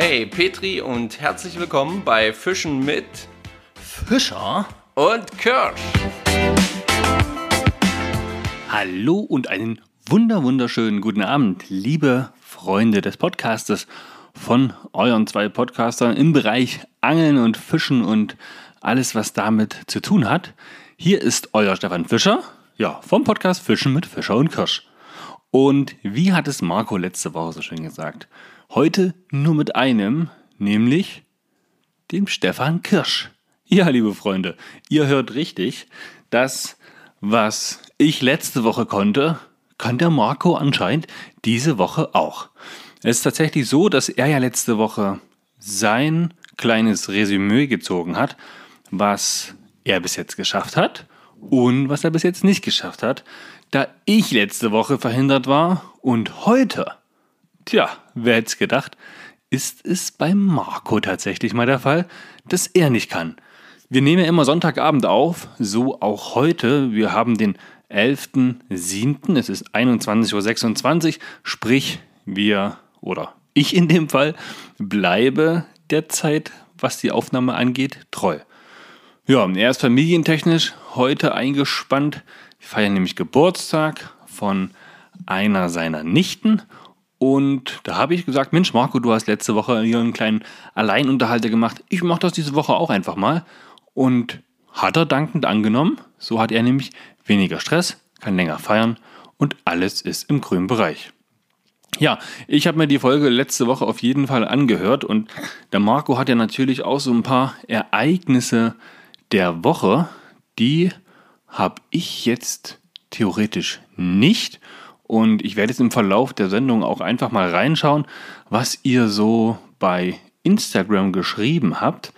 Hey Petri und herzlich willkommen bei Fischen mit Fischer und Kirsch. Hallo und einen wunder wunderschönen guten Abend, liebe Freunde des Podcastes von euren zwei Podcastern im Bereich Angeln und Fischen und alles, was damit zu tun hat. Hier ist euer Stefan Fischer, ja, vom Podcast Fischen mit Fischer und Kirsch. Und wie hat es Marco letzte Woche so schön gesagt? Heute nur mit einem, nämlich dem Stefan Kirsch. Ja, liebe Freunde, ihr hört richtig. Das, was ich letzte Woche konnte, kann der Marco anscheinend diese Woche auch. Es ist tatsächlich so, dass er ja letzte Woche sein kleines Resümee gezogen hat, was er bis jetzt geschafft hat und was er bis jetzt nicht geschafft hat, da ich letzte Woche verhindert war und heute Tja, wer hätte es gedacht, ist es bei Marco tatsächlich mal der Fall, dass er nicht kann. Wir nehmen ja immer Sonntagabend auf, so auch heute. Wir haben den 11.07., es ist 21.26 Uhr, sprich wir, oder ich in dem Fall, bleibe der Zeit, was die Aufnahme angeht, treu. Ja, er ist familientechnisch heute eingespannt. Wir feiern nämlich Geburtstag von einer seiner Nichten und da habe ich gesagt, Mensch, Marco, du hast letzte Woche hier einen kleinen Alleinunterhalter gemacht. Ich mache das diese Woche auch einfach mal. Und hat er dankend angenommen. So hat er nämlich weniger Stress, kann länger feiern und alles ist im grünen Bereich. Ja, ich habe mir die Folge letzte Woche auf jeden Fall angehört und der Marco hat ja natürlich auch so ein paar Ereignisse der Woche, die habe ich jetzt theoretisch nicht. Und ich werde jetzt im Verlauf der Sendung auch einfach mal reinschauen, was ihr so bei Instagram geschrieben habt.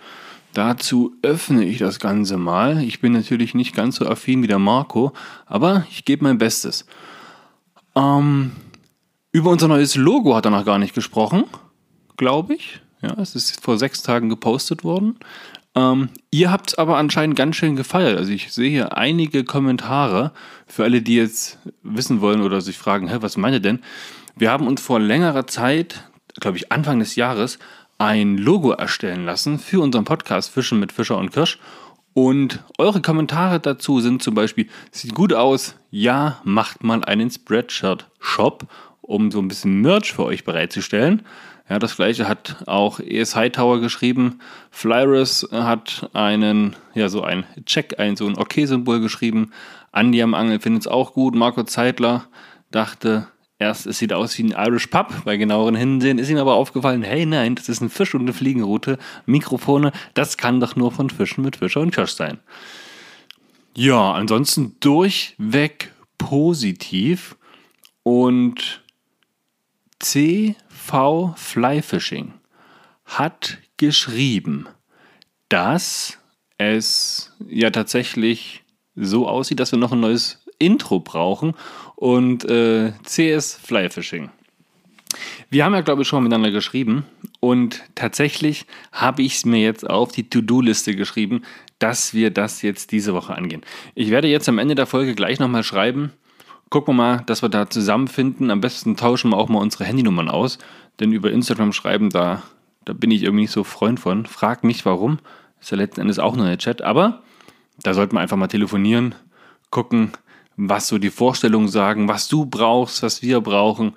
Dazu öffne ich das Ganze mal. Ich bin natürlich nicht ganz so affin wie der Marco, aber ich gebe mein Bestes. Ähm, über unser neues Logo hat er noch gar nicht gesprochen, glaube ich. Ja, es ist vor sechs Tagen gepostet worden. Ähm, ihr habt es aber anscheinend ganz schön gefeiert. Also ich sehe hier einige Kommentare für alle, die jetzt wissen wollen oder sich fragen, hä, was meine denn? Wir haben uns vor längerer Zeit, glaube ich Anfang des Jahres, ein Logo erstellen lassen für unseren Podcast Fischen mit Fischer und Kirsch. Und eure Kommentare dazu sind zum Beispiel, sieht gut aus, ja, macht mal einen Spreadshirt-Shop, um so ein bisschen Merch für euch bereitzustellen. Ja, das gleiche hat auch ES Hightower geschrieben. Flyrus hat einen, ja, so ein Check, ein so ein Okay-Symbol geschrieben. Andi am Angel findet es auch gut. Marco Zeitler dachte erst, es sieht aus wie ein Irish Pub. Bei genaueren Hinsehen ist ihm aber aufgefallen, hey, nein, das ist ein Fisch und eine Fliegenroute. Mikrofone, das kann doch nur von Fischen mit Fischer und Kirsch sein. Ja, ansonsten durchweg positiv und C V Fly Fishing hat geschrieben, dass es ja tatsächlich so aussieht, dass wir noch ein neues Intro brauchen und äh, CS Fly Fishing. Wir haben ja, glaube ich, schon miteinander geschrieben und tatsächlich habe ich es mir jetzt auf die To-Do-Liste geschrieben, dass wir das jetzt diese Woche angehen. Ich werde jetzt am Ende der Folge gleich nochmal schreiben, gucken wir mal, dass wir da zusammenfinden. Am besten tauschen wir auch mal unsere Handynummern aus. Denn über Instagram schreiben, da, da bin ich irgendwie nicht so Freund von. Frag mich warum. Ist ja letzten Endes auch nur ein Chat. Aber da sollten wir einfach mal telefonieren, gucken, was so die Vorstellungen sagen, was du brauchst, was wir brauchen.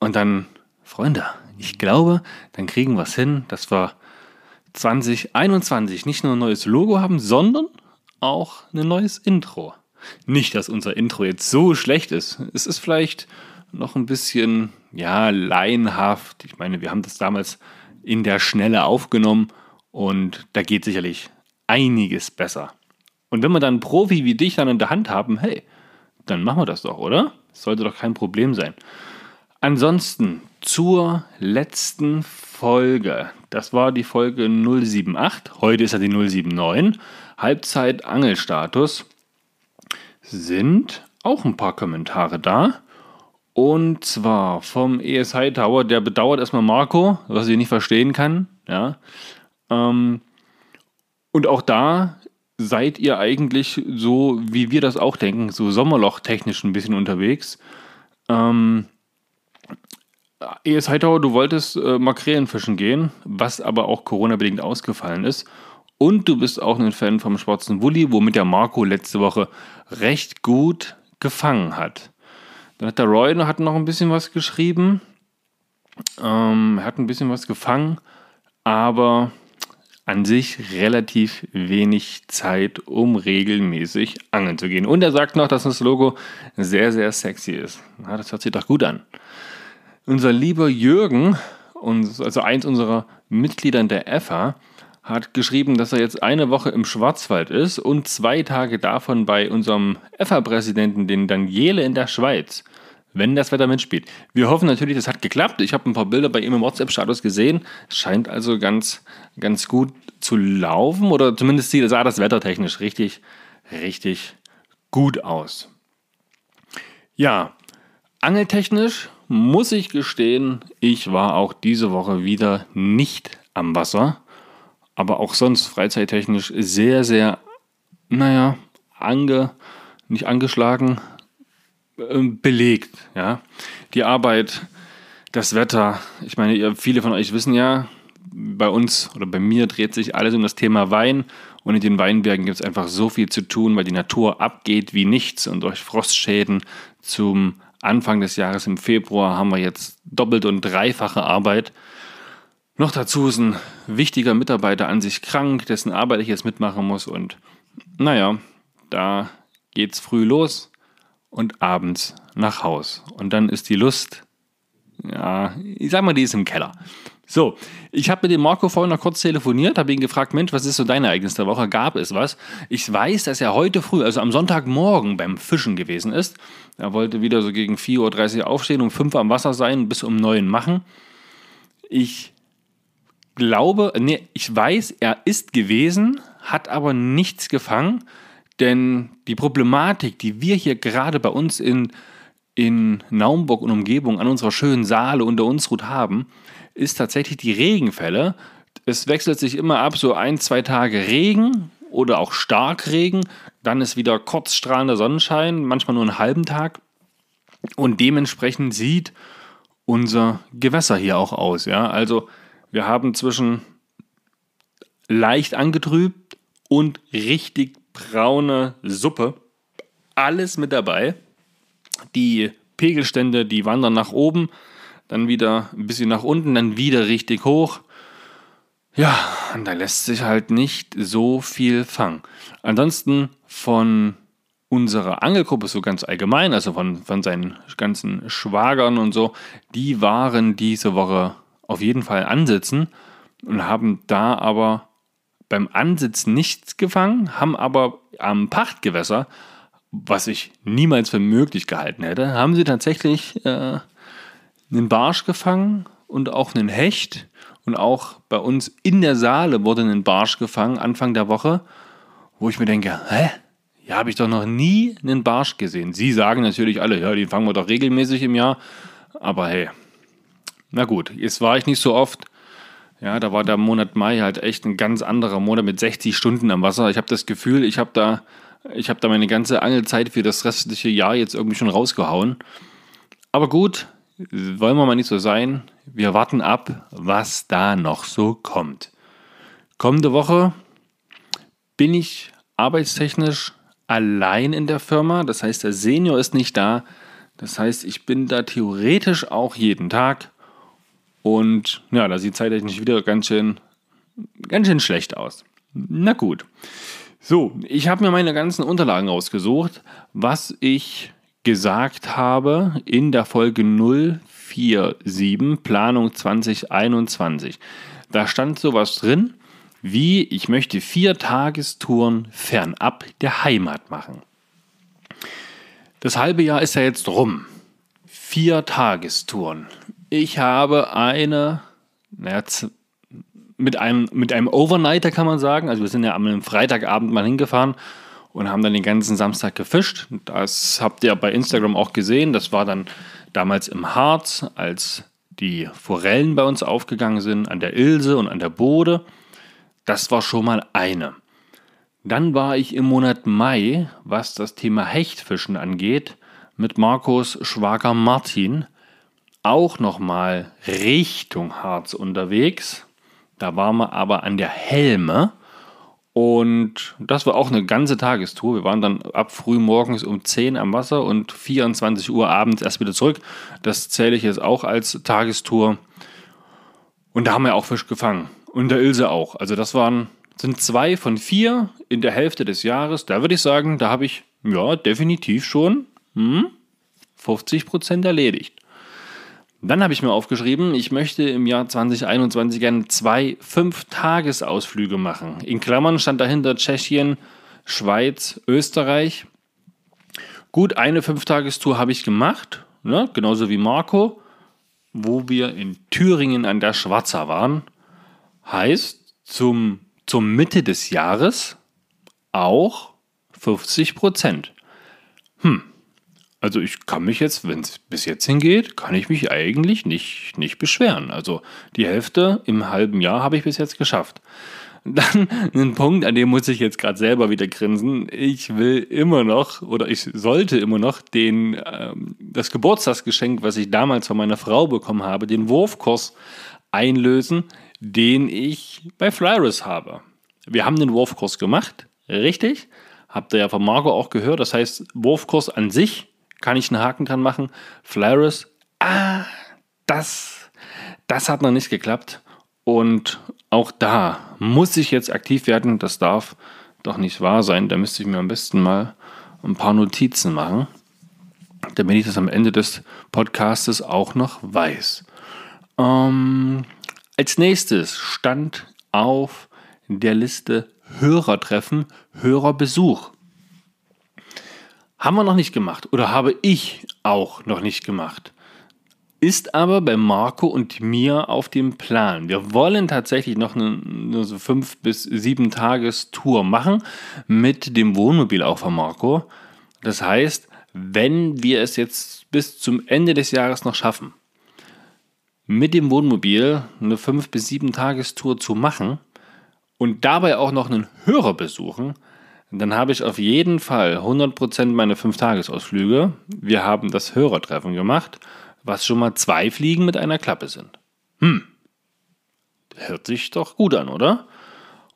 Und dann, Freunde, ich glaube, dann kriegen wir es hin, dass wir 2021 nicht nur ein neues Logo haben, sondern auch ein neues Intro. Nicht, dass unser Intro jetzt so schlecht ist. Es ist vielleicht noch ein bisschen, ja, laienhaft. Ich meine, wir haben das damals in der Schnelle aufgenommen und da geht sicherlich einiges besser. Und wenn wir dann einen Profi wie dich dann in der Hand haben, hey, dann machen wir das doch, oder? Das sollte doch kein Problem sein. Ansonsten zur letzten Folge. Das war die Folge 078. Heute ist ja die 079. Halbzeit Angelstatus sind auch ein paar Kommentare da. Und zwar vom ES Hightower, der bedauert erstmal Marco, was ich nicht verstehen kann. Ja. Ähm, und auch da seid ihr eigentlich so, wie wir das auch denken, so Sommerloch-technisch ein bisschen unterwegs. Ähm, ES Hightower, du wolltest äh, Makrelen fischen gehen, was aber auch Corona-bedingt ausgefallen ist. Und du bist auch ein Fan vom schwarzen Wulli, womit der Marco letzte Woche recht gut gefangen hat. Dann hat der Roy noch, hat noch ein bisschen was geschrieben. Ähm, er hat ein bisschen was gefangen, aber an sich relativ wenig Zeit, um regelmäßig angeln zu gehen. Und er sagt noch, dass das Logo sehr, sehr sexy ist. Na, das hört sich doch gut an. Unser lieber Jürgen, also eins unserer Mitglieder in der EFA, hat geschrieben, dass er jetzt eine Woche im Schwarzwald ist und zwei Tage davon bei unserem EFA-Präsidenten, den Daniele in der Schweiz, wenn das Wetter mitspielt. Wir hoffen natürlich, das hat geklappt. Ich habe ein paar Bilder bei ihm im WhatsApp-Status gesehen. Es scheint also ganz, ganz gut zu laufen oder zumindest sah das Wetter technisch richtig, richtig gut aus. Ja, angeltechnisch muss ich gestehen, ich war auch diese Woche wieder nicht am Wasser, aber auch sonst freizeittechnisch sehr, sehr, naja, ange, nicht angeschlagen, äh, belegt. Ja? Die Arbeit, das Wetter, ich meine, viele von euch wissen ja, bei uns oder bei mir dreht sich alles um das Thema Wein und in den Weinbergen gibt es einfach so viel zu tun, weil die Natur abgeht wie nichts und durch Frostschäden zum Anfang des Jahres im Februar haben wir jetzt doppelt und dreifache Arbeit. Noch dazu ist ein wichtiger Mitarbeiter an sich krank, dessen Arbeit ich jetzt mitmachen muss. Und naja, da geht's früh los und abends nach Haus. Und dann ist die Lust, ja, ich sag mal, die ist im Keller. So, ich habe mit dem Marco vorhin noch kurz telefoniert, habe ihn gefragt, Mensch, was ist so dein Ereignis der Woche? Gab es was? Ich weiß, dass er heute früh, also am Sonntagmorgen beim Fischen gewesen ist. Er wollte wieder so gegen 4.30 Uhr aufstehen, um 5 Uhr am Wasser sein, bis um 9 Uhr machen. Ich glaube, nee, ich weiß, er ist gewesen, hat aber nichts gefangen, denn die Problematik, die wir hier gerade bei uns in, in Naumburg und Umgebung an unserer schönen Saale unter uns Ruth haben, ist tatsächlich die Regenfälle. Es wechselt sich immer ab, so ein, zwei Tage Regen oder auch Starkregen. Dann ist wieder kurz strahlender Sonnenschein, manchmal nur einen halben Tag. Und dementsprechend sieht unser Gewässer hier auch aus. Ja? Also wir haben zwischen leicht angetrübt und richtig braune Suppe alles mit dabei. Die Pegelstände, die wandern nach oben dann wieder ein bisschen nach unten, dann wieder richtig hoch. Ja, und da lässt sich halt nicht so viel fangen. Ansonsten von unserer Angelgruppe so ganz allgemein, also von, von seinen ganzen Schwagern und so, die waren diese Woche auf jeden Fall ansitzen und haben da aber beim Ansitzen nichts gefangen, haben aber am Pachtgewässer, was ich niemals für möglich gehalten hätte, haben sie tatsächlich äh, einen Barsch gefangen und auch einen Hecht. Und auch bei uns in der Saale wurde ein Barsch gefangen Anfang der Woche, wo ich mir denke, hä? Ja, habe ich doch noch nie einen Barsch gesehen. Sie sagen natürlich alle, ja, den fangen wir doch regelmäßig im Jahr. Aber hey, na gut, jetzt war ich nicht so oft. Ja, da war der Monat Mai halt echt ein ganz anderer Monat mit 60 Stunden am Wasser. Ich habe das Gefühl, ich habe da, ich da meine ganze Angelzeit für das restliche Jahr jetzt irgendwie schon rausgehauen. Aber gut, wollen wir mal nicht so sein. Wir warten ab, was da noch so kommt. Kommende Woche bin ich arbeitstechnisch allein in der Firma. Das heißt, der Senior ist nicht da. Das heißt, ich bin da theoretisch auch jeden Tag. Und ja, da sieht zeittechnisch wieder ganz schön, ganz schön schlecht aus. Na gut. So, ich habe mir meine ganzen Unterlagen rausgesucht, was ich gesagt habe in der Folge 047 Planung 2021. Da stand sowas drin wie ich möchte vier Tagestouren fernab der Heimat machen. Das halbe Jahr ist ja jetzt rum. Vier Tagestouren. Ich habe eine, naja, mit einem, mit einem Overnighter kann man sagen. Also wir sind ja am Freitagabend mal hingefahren und haben dann den ganzen Samstag gefischt. Das habt ihr bei Instagram auch gesehen. Das war dann damals im Harz, als die Forellen bei uns aufgegangen sind, an der Ilse und an der Bode. Das war schon mal eine. Dann war ich im Monat Mai, was das Thema Hechtfischen angeht, mit Markus Schwager Martin auch noch mal Richtung Harz unterwegs. Da waren wir aber an der Helme. Und das war auch eine ganze Tagestour. Wir waren dann ab früh morgens um 10 am Wasser und 24 Uhr abends erst wieder zurück. Das zähle ich jetzt auch als Tagestour. Und da haben wir auch Fisch gefangen. Und der Ilse auch. Also das waren, sind zwei von vier in der Hälfte des Jahres. Da würde ich sagen, da habe ich ja definitiv schon hm, 50 Prozent erledigt. Dann habe ich mir aufgeschrieben, ich möchte im Jahr 2021 gerne zwei Fünf-Tages-Ausflüge machen. In Klammern stand dahinter Tschechien, Schweiz, Österreich. Gut, eine Fünf-Tagestour habe ich gemacht, ne? genauso wie Marco, wo wir in Thüringen an der Schwarzer waren. Heißt, zum, zur Mitte des Jahres auch 50 Prozent. Hm, also ich kann mich jetzt, wenn es bis jetzt hingeht, kann ich mich eigentlich nicht, nicht beschweren. Also die Hälfte im halben Jahr habe ich bis jetzt geschafft. Dann ein Punkt, an dem muss ich jetzt gerade selber wieder grinsen. Ich will immer noch oder ich sollte immer noch den, ähm, das Geburtstagsgeschenk, was ich damals von meiner Frau bekommen habe, den Wurfkurs einlösen, den ich bei Flyrus habe. Wir haben den Wurfkurs gemacht, richtig? Habt ihr ja von Marco auch gehört. Das heißt, Wurfkurs an sich kann ich einen Haken dran machen. Flares, ah, das, das hat noch nicht geklappt. Und auch da muss ich jetzt aktiv werden. Das darf doch nicht wahr sein. Da müsste ich mir am besten mal ein paar Notizen machen, damit ich das am Ende des Podcastes auch noch weiß. Ähm, als nächstes stand auf der Liste Hörertreffen, Hörerbesuch. Haben wir noch nicht gemacht oder habe ich auch noch nicht gemacht. Ist aber bei Marco und mir auf dem Plan. Wir wollen tatsächlich noch eine, eine so fünf bis sieben Tagestour machen mit dem Wohnmobil auch von Marco. Das heißt, wenn wir es jetzt bis zum Ende des Jahres noch schaffen, mit dem Wohnmobil eine fünf bis sieben Tagestour zu machen und dabei auch noch einen Hörer besuchen, dann habe ich auf jeden Fall 100% meine 5-Tagesausflüge. Wir haben das Hörertreffen gemacht, was schon mal zwei Fliegen mit einer Klappe sind. Hm, hört sich doch gut an, oder?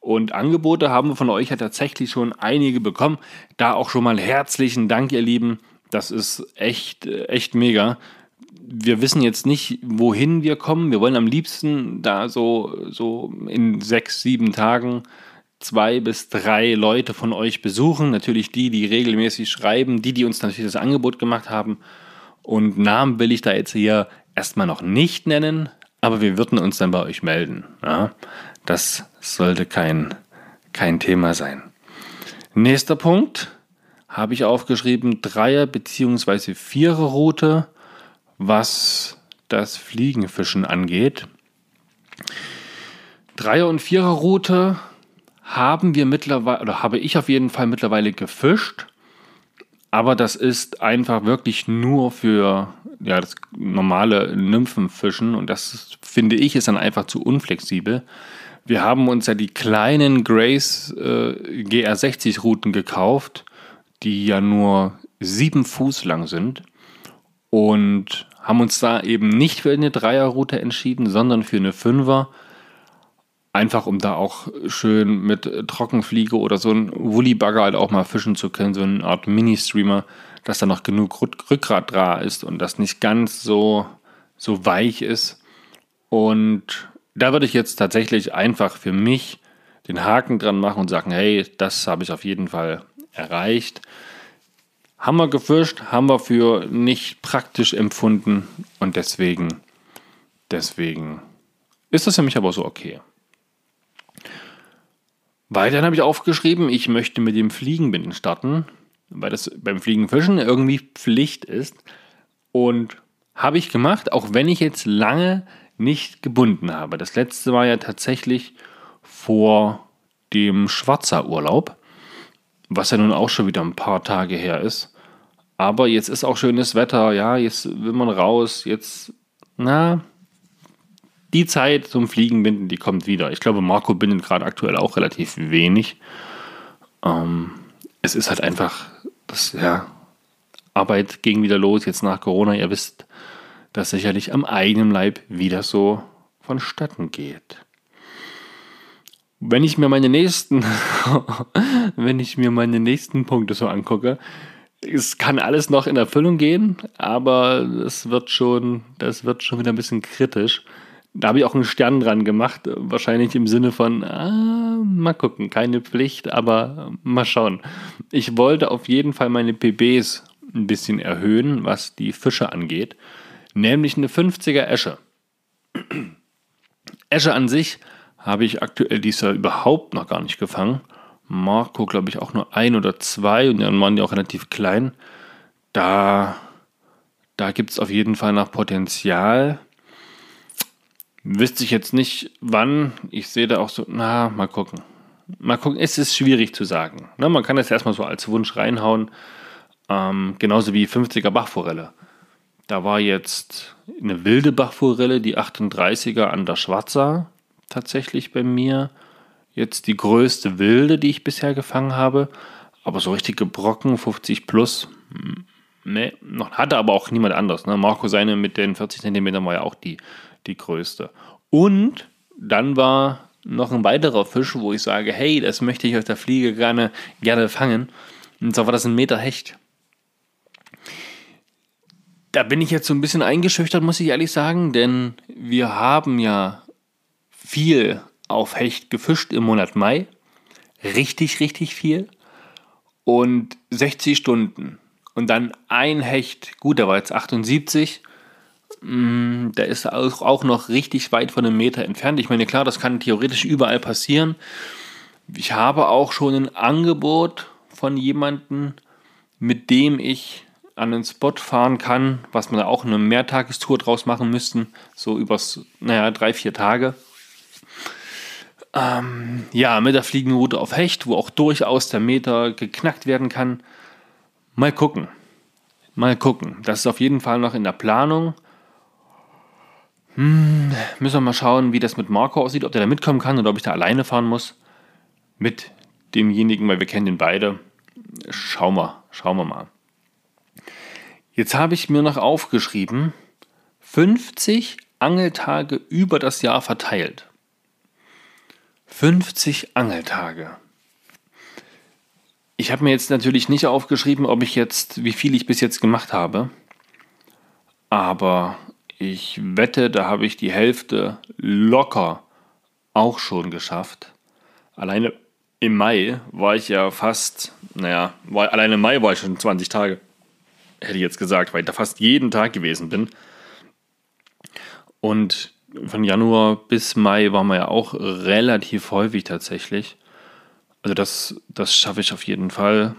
Und Angebote haben wir von euch ja tatsächlich schon einige bekommen. Da auch schon mal herzlichen Dank, ihr Lieben. Das ist echt, echt mega. Wir wissen jetzt nicht, wohin wir kommen. Wir wollen am liebsten da so, so in sechs, sieben Tagen zwei bis drei Leute von euch besuchen. Natürlich die, die regelmäßig schreiben, die, die uns natürlich das Angebot gemacht haben. Und Namen will ich da jetzt hier erstmal noch nicht nennen, aber wir würden uns dann bei euch melden. Ja, das sollte kein, kein Thema sein. Nächster Punkt habe ich aufgeschrieben, Dreier- bzw. Vierer-Route, was das Fliegenfischen angeht. Dreier- und Vierer-Route haben wir mittlerweile, oder habe ich auf jeden Fall mittlerweile gefischt. Aber das ist einfach wirklich nur für ja, das normale Nymphenfischen und das finde ich ist dann einfach zu unflexibel. Wir haben uns ja die kleinen Grace äh, GR60 Routen gekauft, die ja nur sieben Fuß lang sind und haben uns da eben nicht für eine Dreierroute entschieden, sondern für eine Fünfer Einfach um da auch schön mit Trockenfliege oder so ein Woolly-Bagger halt auch mal fischen zu können, so eine Art Mini-Streamer, dass da noch genug Rückgrat da ist und das nicht ganz so, so weich ist. Und da würde ich jetzt tatsächlich einfach für mich den Haken dran machen und sagen, hey, das habe ich auf jeden Fall erreicht. Haben wir gefischt, haben wir für nicht praktisch empfunden und deswegen, deswegen ist das für mich aber so okay. Weiterhin habe ich aufgeschrieben, ich möchte mit dem Fliegenbinden starten, weil das beim Fliegenfischen irgendwie Pflicht ist. Und habe ich gemacht, auch wenn ich jetzt lange nicht gebunden habe. Das letzte war ja tatsächlich vor dem Schwarzer Urlaub, was ja nun auch schon wieder ein paar Tage her ist. Aber jetzt ist auch schönes Wetter, ja, jetzt will man raus, jetzt, na, die Zeit zum Fliegenbinden, die kommt wieder. Ich glaube, Marco bindet gerade aktuell auch relativ wenig. Ähm, es ist halt einfach, das, ja, Arbeit ging wieder los, jetzt nach Corona. Ihr wisst, das sicherlich am eigenen Leib, wie das so vonstatten geht. Wenn ich mir meine nächsten, wenn ich mir meine nächsten Punkte so angucke, es kann alles noch in Erfüllung gehen, aber es wird schon, das wird schon wieder ein bisschen kritisch. Da habe ich auch einen Stern dran gemacht, wahrscheinlich im Sinne von, ah, mal gucken, keine Pflicht, aber mal schauen. Ich wollte auf jeden Fall meine PBs ein bisschen erhöhen, was die Fische angeht, nämlich eine 50er Esche. Esche an sich habe ich aktuell dieses Jahr überhaupt noch gar nicht gefangen. Marco, glaube ich, auch nur ein oder zwei und dann waren die auch relativ klein. Da, da gibt es auf jeden Fall noch Potenzial. Wüsste ich jetzt nicht, wann. Ich sehe da auch so, na, mal gucken. Mal gucken, es ist schwierig zu sagen. Ne, man kann das erstmal so als Wunsch reinhauen. Ähm, genauso wie 50er Bachforelle. Da war jetzt eine wilde Bachforelle, die 38er an der Schwarzer, tatsächlich bei mir. Jetzt die größte wilde, die ich bisher gefangen habe. Aber so richtige Brocken, 50 plus, ne, noch hatte aber auch niemand anders. Ne? Marco seine mit den 40 cm war ja auch die die größte. Und dann war noch ein weiterer Fisch, wo ich sage, hey, das möchte ich aus der Fliege gerne, gerne fangen. Und zwar war das ein Meter Hecht. Da bin ich jetzt so ein bisschen eingeschüchtert, muss ich ehrlich sagen, denn wir haben ja viel auf Hecht gefischt im Monat Mai. Richtig, richtig viel. Und 60 Stunden. Und dann ein Hecht, gut, der war jetzt 78 Mm, der ist auch noch richtig weit von einem Meter entfernt. Ich meine, klar, das kann theoretisch überall passieren. Ich habe auch schon ein Angebot von jemandem, mit dem ich an den Spot fahren kann, was man auch eine Mehrtagestour draus machen müssten, so übers, naja, drei, vier Tage. Ähm, ja, mit der fliegenden Route auf Hecht, wo auch durchaus der Meter geknackt werden kann. Mal gucken. Mal gucken. Das ist auf jeden Fall noch in der Planung. Hm, müssen wir mal schauen, wie das mit Marco aussieht, ob der da mitkommen kann oder ob ich da alleine fahren muss. Mit demjenigen, weil wir kennen den beide. Schauen wir, schauen wir mal. Jetzt habe ich mir noch aufgeschrieben, 50 Angeltage über das Jahr verteilt. 50 Angeltage. Ich habe mir jetzt natürlich nicht aufgeschrieben, ob ich jetzt, wie viel ich bis jetzt gemacht habe. Aber ich wette, da habe ich die Hälfte locker auch schon geschafft. Alleine im Mai war ich ja fast, naja, war, alleine im Mai war ich schon 20 Tage. Hätte ich jetzt gesagt, weil ich da fast jeden Tag gewesen bin. Und von Januar bis Mai waren wir ja auch relativ häufig tatsächlich. Also das, das schaffe ich auf jeden Fall.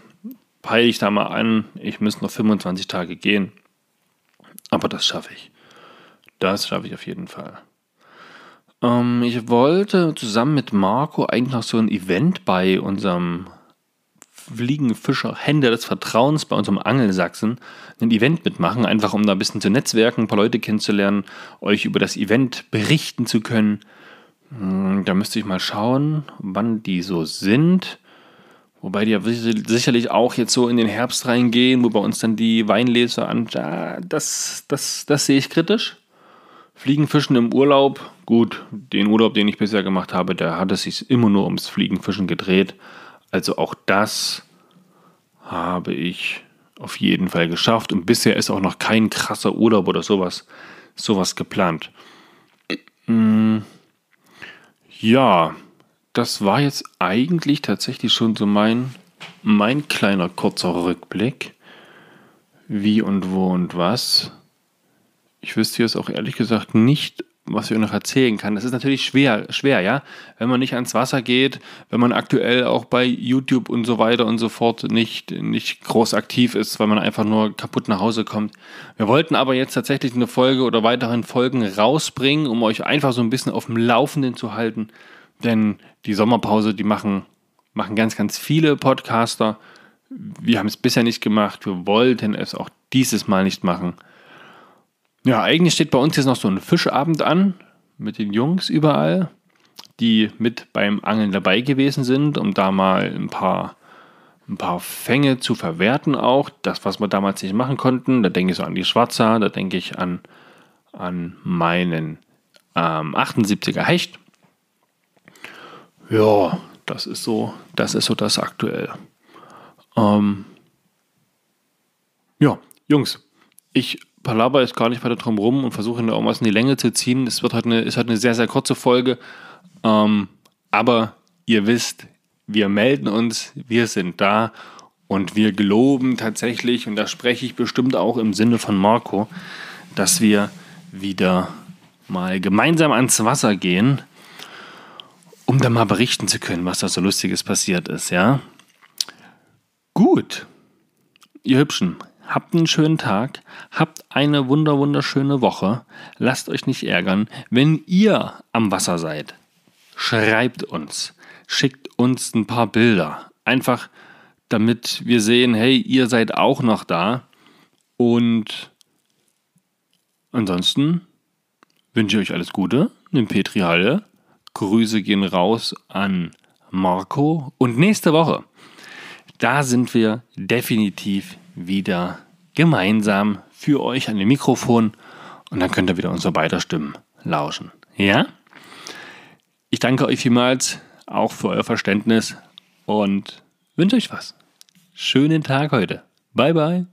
Peile ich da mal an, ich müsste noch 25 Tage gehen. Aber das schaffe ich. Das schaffe ich auf jeden Fall. Ähm, ich wollte zusammen mit Marco eigentlich noch so ein Event bei unserem Fliegenfischer Hände des Vertrauens bei unserem Angelsachsen ein Event mitmachen, einfach um da ein bisschen zu netzwerken, ein paar Leute kennenzulernen, euch über das Event berichten zu können. Hm, da müsste ich mal schauen, wann die so sind. Wobei die ja sicherlich auch jetzt so in den Herbst reingehen, wo bei uns dann die Weinleser an. Das, das, das sehe ich kritisch. Fliegenfischen im Urlaub, gut, den Urlaub, den ich bisher gemacht habe, da hat es sich immer nur ums Fliegenfischen gedreht. Also auch das habe ich auf jeden Fall geschafft und bisher ist auch noch kein krasser Urlaub oder sowas, sowas geplant. Hm, ja, das war jetzt eigentlich tatsächlich schon so mein, mein kleiner kurzer Rückblick. Wie und wo und was. Ich wüsste jetzt auch ehrlich gesagt nicht, was ich noch erzählen kann. Das ist natürlich schwer, schwer, ja. Wenn man nicht ans Wasser geht, wenn man aktuell auch bei YouTube und so weiter und so fort nicht, nicht groß aktiv ist, weil man einfach nur kaputt nach Hause kommt. Wir wollten aber jetzt tatsächlich eine Folge oder weiteren Folgen rausbringen, um euch einfach so ein bisschen auf dem Laufenden zu halten. Denn die Sommerpause, die machen, machen ganz, ganz viele Podcaster. Wir haben es bisher nicht gemacht. Wir wollten es auch dieses Mal nicht machen. Ja, eigentlich steht bei uns jetzt noch so ein Fischabend an mit den Jungs überall, die mit beim Angeln dabei gewesen sind, um da mal ein paar, ein paar Fänge zu verwerten auch. Das, was wir damals nicht machen konnten. Da denke ich so an die Schwarzer, da denke ich an, an meinen ähm, 78er Hecht. Ja, das ist so, das ist so das aktuell. Ähm, ja, Jungs, ich palaber jetzt gar nicht weiter drum rum und versuche der irgendwas in die Länge zu ziehen. Es wird halt eine, ist halt eine sehr, sehr kurze Folge. Ähm, aber ihr wisst, wir melden uns, wir sind da und wir geloben tatsächlich, und da spreche ich bestimmt auch im Sinne von Marco, dass wir wieder mal gemeinsam ans Wasser gehen, um dann mal berichten zu können, was da so Lustiges passiert ist, ja? Gut, ihr Hübschen, habt einen schönen Tag, habt eine wunder wunderschöne Woche, lasst euch nicht ärgern, wenn ihr am Wasser seid. Schreibt uns, schickt uns ein paar Bilder, einfach damit wir sehen, hey, ihr seid auch noch da und ansonsten wünsche ich euch alles Gute in Petri Halle. Grüße gehen raus an Marco. Und nächste Woche, da sind wir definitiv wieder gemeinsam für euch an dem Mikrofon. Und dann könnt ihr wieder unsere beider Stimmen lauschen. Ja? Ich danke euch vielmals auch für euer Verständnis und wünsche euch was. Schönen Tag heute. Bye, bye.